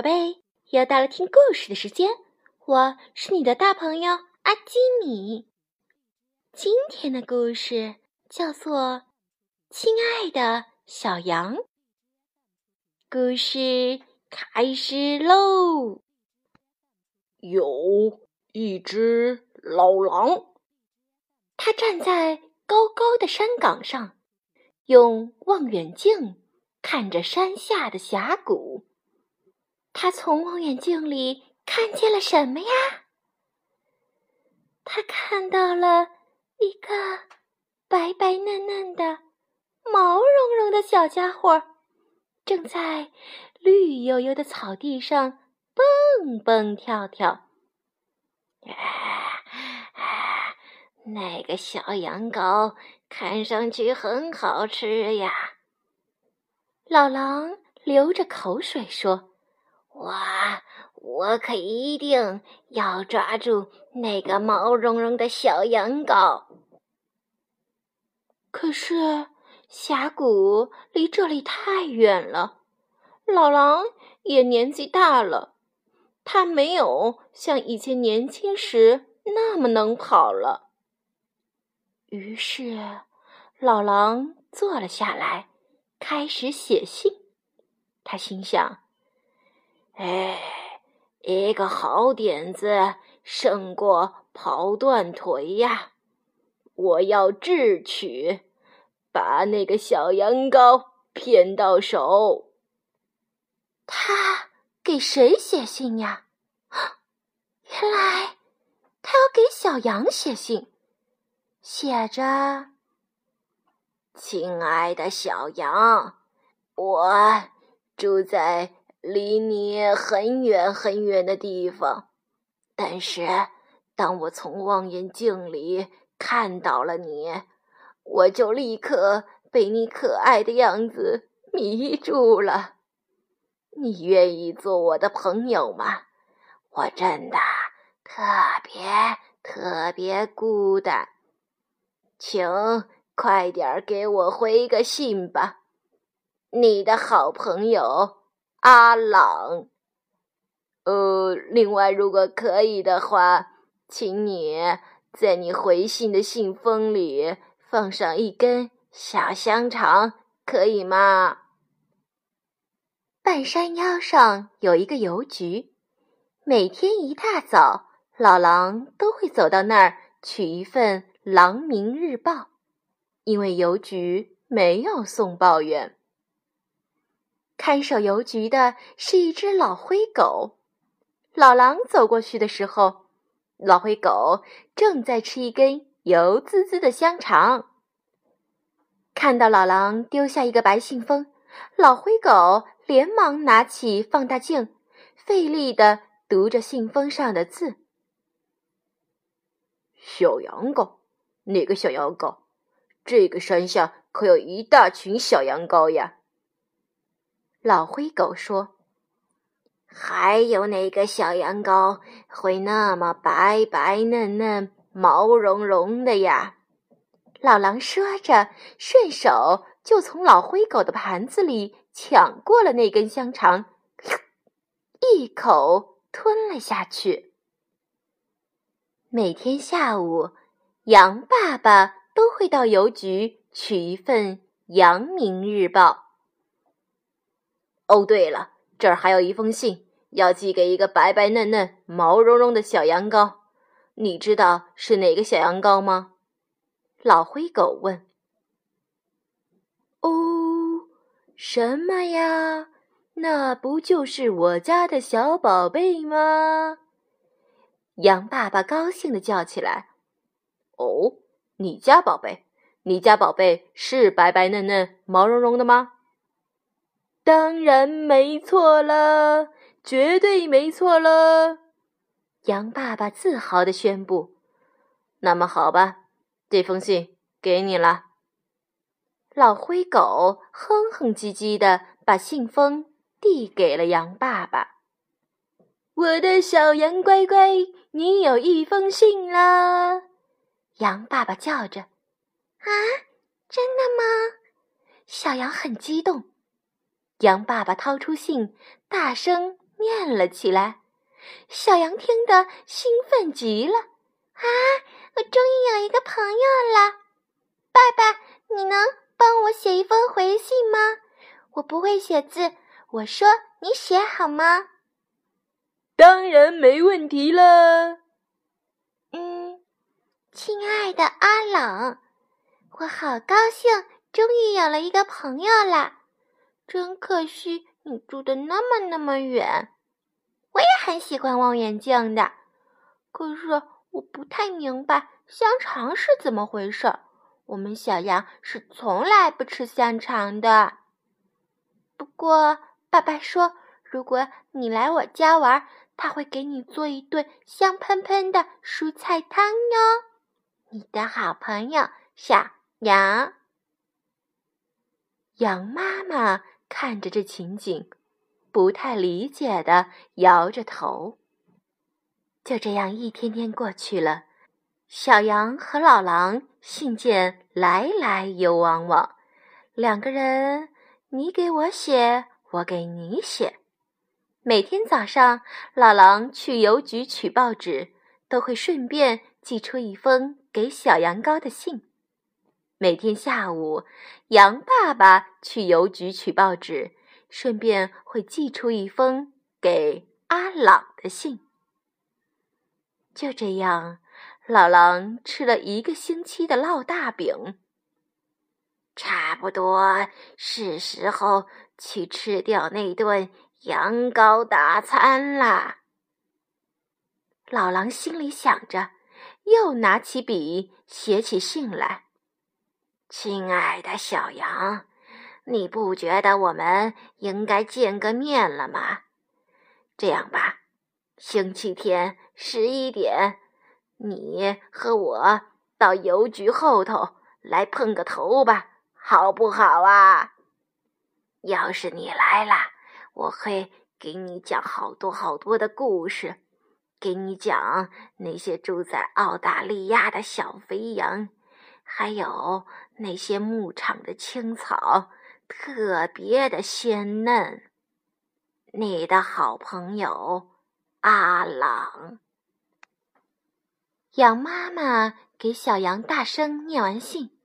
宝贝，又到了听故事的时间，我是你的大朋友阿基米。今天的故事叫做《亲爱的小羊》。故事开始喽！有一只老狼，它站在高高的山岗上，用望远镜看着山下的峡谷。他从望远镜里看见了什么呀？他看到了一个白白嫩嫩的、毛茸茸的小家伙，正在绿油油的草地上蹦蹦跳跳。那个小羊羔看上去很好吃呀！老狼流着口水说。我我可一定要抓住那个毛茸茸的小羊羔。可是峡谷离这里太远了，老狼也年纪大了，他没有像以前年轻时那么能跑了。于是，老狼坐了下来，开始写信。他心想。哎，一个好点子胜过跑断腿呀！我要智取，把那个小羊羔骗到手。他给谁写信呀？原来他要给小羊写信，写着：“亲爱的小羊，我住在……”离你很远很远的地方，但是当我从望远镜里看到了你，我就立刻被你可爱的样子迷住了。你愿意做我的朋友吗？我真的特别特别孤单，请快点给我回个信吧，你的好朋友。阿朗，呃，另外，如果可以的话，请你在你回信的信封里放上一根小香肠，可以吗？半山腰上有一个邮局，每天一大早，老狼都会走到那儿取一份《狼民日报》，因为邮局没有送报员。看守邮局的是一只老灰狗。老狼走过去的时候，老灰狗正在吃一根油滋滋的香肠。看到老狼丢下一个白信封，老灰狗连忙拿起放大镜，费力地读着信封上的字：“小羊羔，哪个小羊羔？这个山下可有一大群小羊羔呀！”老灰狗说：“还有哪个小羊羔会那么白白嫩嫩、毛茸茸的呀？”老狼说着，顺手就从老灰狗的盘子里抢过了那根香肠，一口吞了下去。每天下午，羊爸爸都会到邮局取一份《阳明日报》。哦，对了，这儿还有一封信，要寄给一个白白嫩嫩、毛茸茸的小羊羔。你知道是哪个小羊羔吗？老灰狗问。哦，什么呀？那不就是我家的小宝贝吗？羊爸爸高兴的叫起来。哦，你家宝贝？你家宝贝是白白嫩嫩、毛茸茸的吗？当然没错了，绝对没错了！羊爸爸自豪地宣布。那么好吧，这封信给你了。老灰狗哼哼唧唧地把信封递给了羊爸爸。我的小羊乖乖，你有一封信啦！羊爸爸叫着：“啊，真的吗？”小羊很激动。羊爸爸掏出信，大声念了起来。小羊听得兴奋极了：“啊，我终于有一个朋友了！爸爸，你能帮我写一封回信吗？我不会写字，我说你写好吗？”“当然没问题了。”“嗯，亲爱的阿朗，我好高兴，终于有了一个朋友了。真可惜，你住的那么那么远。”我也很喜欢望远镜的，可是我不太明白香肠是怎么回事。我们小羊是从来不吃香肠的。不过爸爸说，如果你来我家玩，他会给你做一顿香喷喷的蔬菜汤哟。你的好朋友小羊。羊妈妈看着这情景。不太理解的摇着头。就这样一天天过去了，小羊和老狼信件来来又往往，两个人你给我写，我给你写。每天早上，老狼去邮局取报纸，都会顺便寄出一封给小羊羔的信。每天下午，羊爸爸去邮局取报纸。顺便会寄出一封给阿朗的信。就这样，老狼吃了一个星期的烙大饼，差不多是时候去吃掉那顿羊羔大餐啦。老狼心里想着，又拿起笔写起信来：“亲爱的小羊。”你不觉得我们应该见个面了吗？这样吧，星期天十一点，你和我到邮局后头来碰个头吧，好不好啊？要是你来了，我会给你讲好多好多的故事，给你讲那些住在澳大利亚的小肥羊，还有那些牧场的青草。特别的鲜嫩，你的好朋友阿朗。羊妈妈给小羊大声念完信。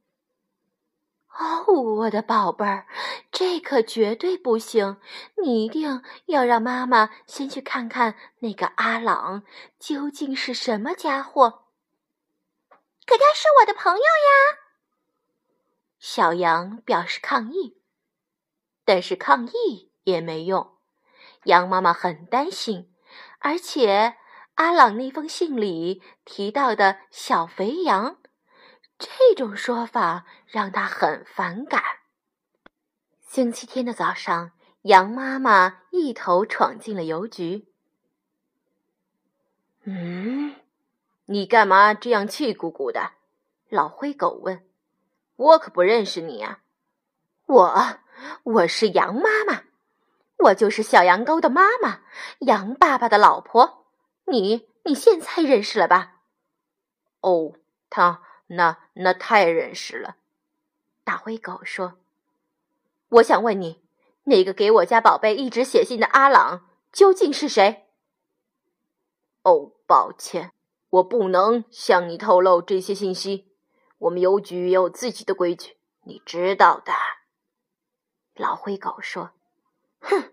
哦，我的宝贝儿，这可绝对不行！你一定要让妈妈先去看看那个阿朗究竟是什么家伙。可他是我的朋友呀！小羊表示抗议。但是抗议也没用，羊妈妈很担心，而且阿朗那封信里提到的小肥羊，这种说法让他很反感。星期天的早上，羊妈妈一头闯进了邮局。嗯，你干嘛这样气鼓鼓的？老灰狗问。我可不认识你呀，我。我是羊妈妈，我就是小羊羔的妈妈，羊爸爸的老婆。你你现在认识了吧？哦，他那那太认识了。大灰狗说：“我想问你，那个给我家宝贝一直写信的阿朗究竟是谁？”哦，抱歉，我不能向你透露这些信息。我们邮局有自己的规矩，你知道的。老灰狗说：“哼，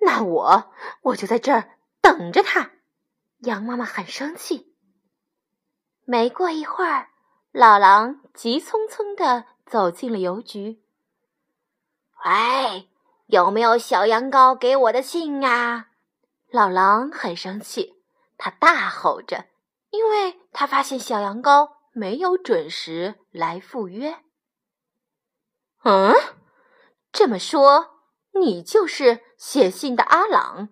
那我我就在这儿等着他。”羊妈妈很生气。没过一会儿，老狼急匆匆的走进了邮局。“喂，有没有小羊羔给我的信啊？”老狼很生气，他大吼着，因为他发现小羊羔没有准时来赴约。嗯。这么说，你就是写信的阿朗？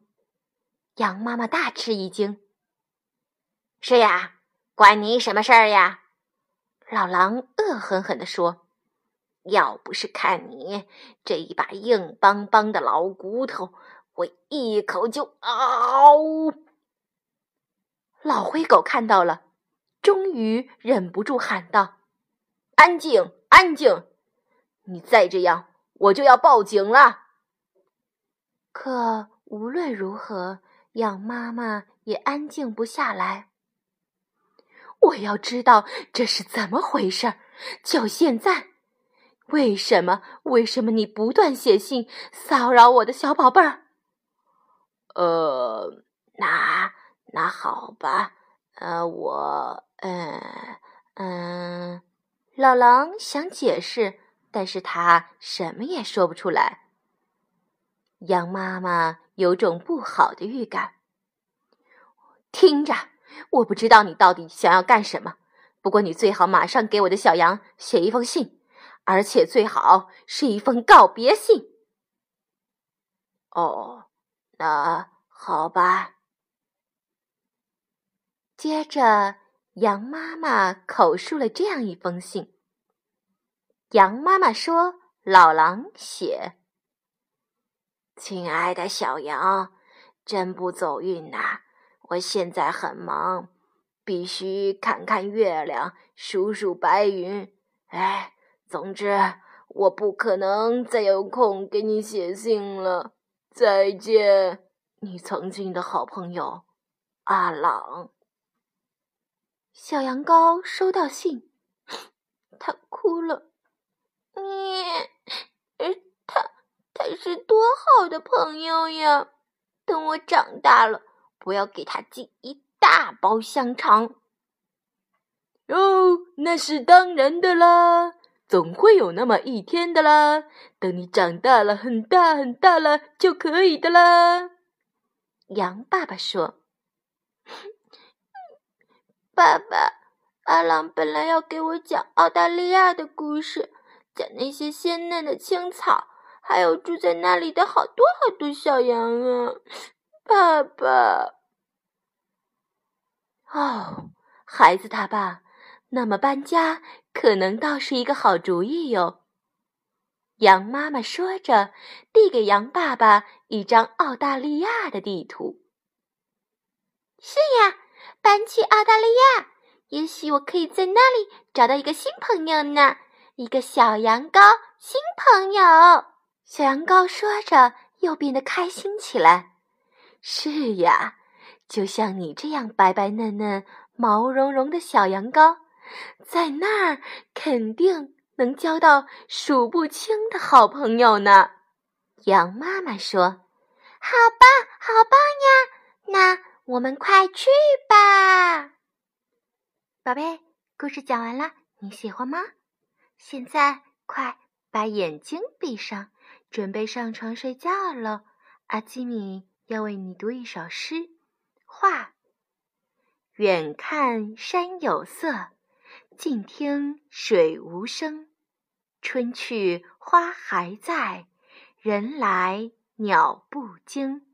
羊妈妈大吃一惊。是呀，关你什么事儿呀？老狼恶狠狠地说：“要不是看你这一把硬邦邦的老骨头，我一口就嗷！”老灰狗看到了，终于忍不住喊道：“安静，安静！你再这样！”我就要报警了。可无论如何，羊妈妈也安静不下来。我要知道这是怎么回事，就现在！为什么？为什么你不断写信骚扰我的小宝贝儿？呃，那那好吧，呃，我，嗯嗯，老狼想解释，但是他什么也说不出来。羊妈妈有种不好的预感，听着。我不知道你到底想要干什么，不过你最好马上给我的小羊写一封信，而且最好是一封告别信。哦，那好吧。接着，羊妈妈口述了这样一封信。羊妈妈说：“老狼写，亲爱的小羊，真不走运呐。”我现在很忙，必须看看月亮，数数白云。哎，总之，我不可能再有空给你写信了。再见，你曾经的好朋友阿朗。小羊羔收到信，他哭了。你，他，他是多好的朋友呀！等我长大了。我要给他寄一大包香肠。哦，那是当然的啦，总会有那么一天的啦。等你长大了，很大很大了，就可以的啦。羊爸爸说：“爸爸，阿郎本来要给我讲澳大利亚的故事，讲那些鲜嫩的青草，还有住在那里的好多好多小羊啊。”爸爸，哦，孩子他爸，那么搬家可能倒是一个好主意哟。羊妈妈说着，递给羊爸爸一张澳大利亚的地图。是呀，搬去澳大利亚，也许我可以在那里找到一个新朋友呢，一个小羊羔新朋友。小羊羔说着，又变得开心起来。是呀，就像你这样白白嫩嫩、毛茸茸的小羊羔，在那儿肯定能交到数不清的好朋友呢。羊妈妈说：“好棒，好棒呀！那我们快去吧。”宝贝，故事讲完了，你喜欢吗？现在快把眼睛闭上，准备上床睡觉了。阿基米。要为你读一首诗，画。远看山有色，近听水无声。春去花还在，人来鸟不惊。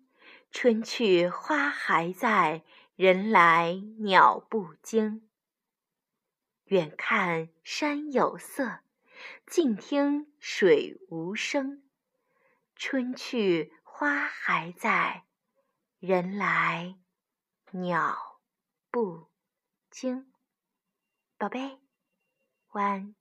春去花还在，人来鸟不惊。远看山有色，近听水无声。春去。花还在，人来鸟不惊。宝贝，晚安。